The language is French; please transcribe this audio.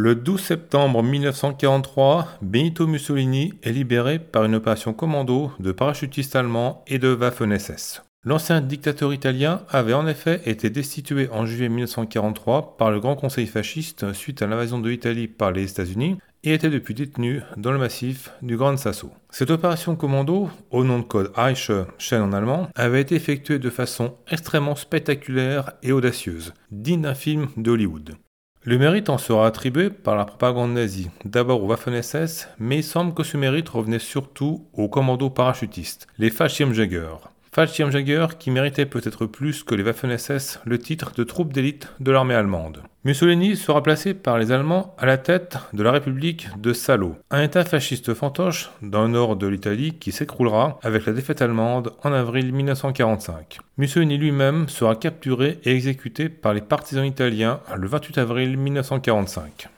Le 12 septembre 1943, Benito Mussolini est libéré par une opération commando de parachutistes allemands et de Waffen-SS. L'ancien dictateur italien avait en effet été destitué en juillet 1943 par le Grand Conseil fasciste suite à l'invasion de l'Italie par les États-Unis et était depuis détenu dans le massif du Grand Sasso. Cette opération commando, au nom de code Eiche, chaîne en allemand, avait été effectuée de façon extrêmement spectaculaire et audacieuse, digne d'un film de Hollywood. Le mérite en sera attribué par la propagande nazie, d'abord aux Waffen-SS, mais il semble que ce mérite revenait surtout aux commandos parachutistes, les Fallschirmjäger. Fallschirmjäger qui méritait peut-être plus que les Waffen-SS le titre de troupe d'élite de l'armée allemande. Mussolini sera placé par les Allemands à la tête de la République de Salo, un état fasciste fantoche dans le nord de l'Italie qui s'écroulera avec la défaite allemande en avril 1945. Mussolini lui-même sera capturé et exécuté par les partisans italiens le 28 avril 1945.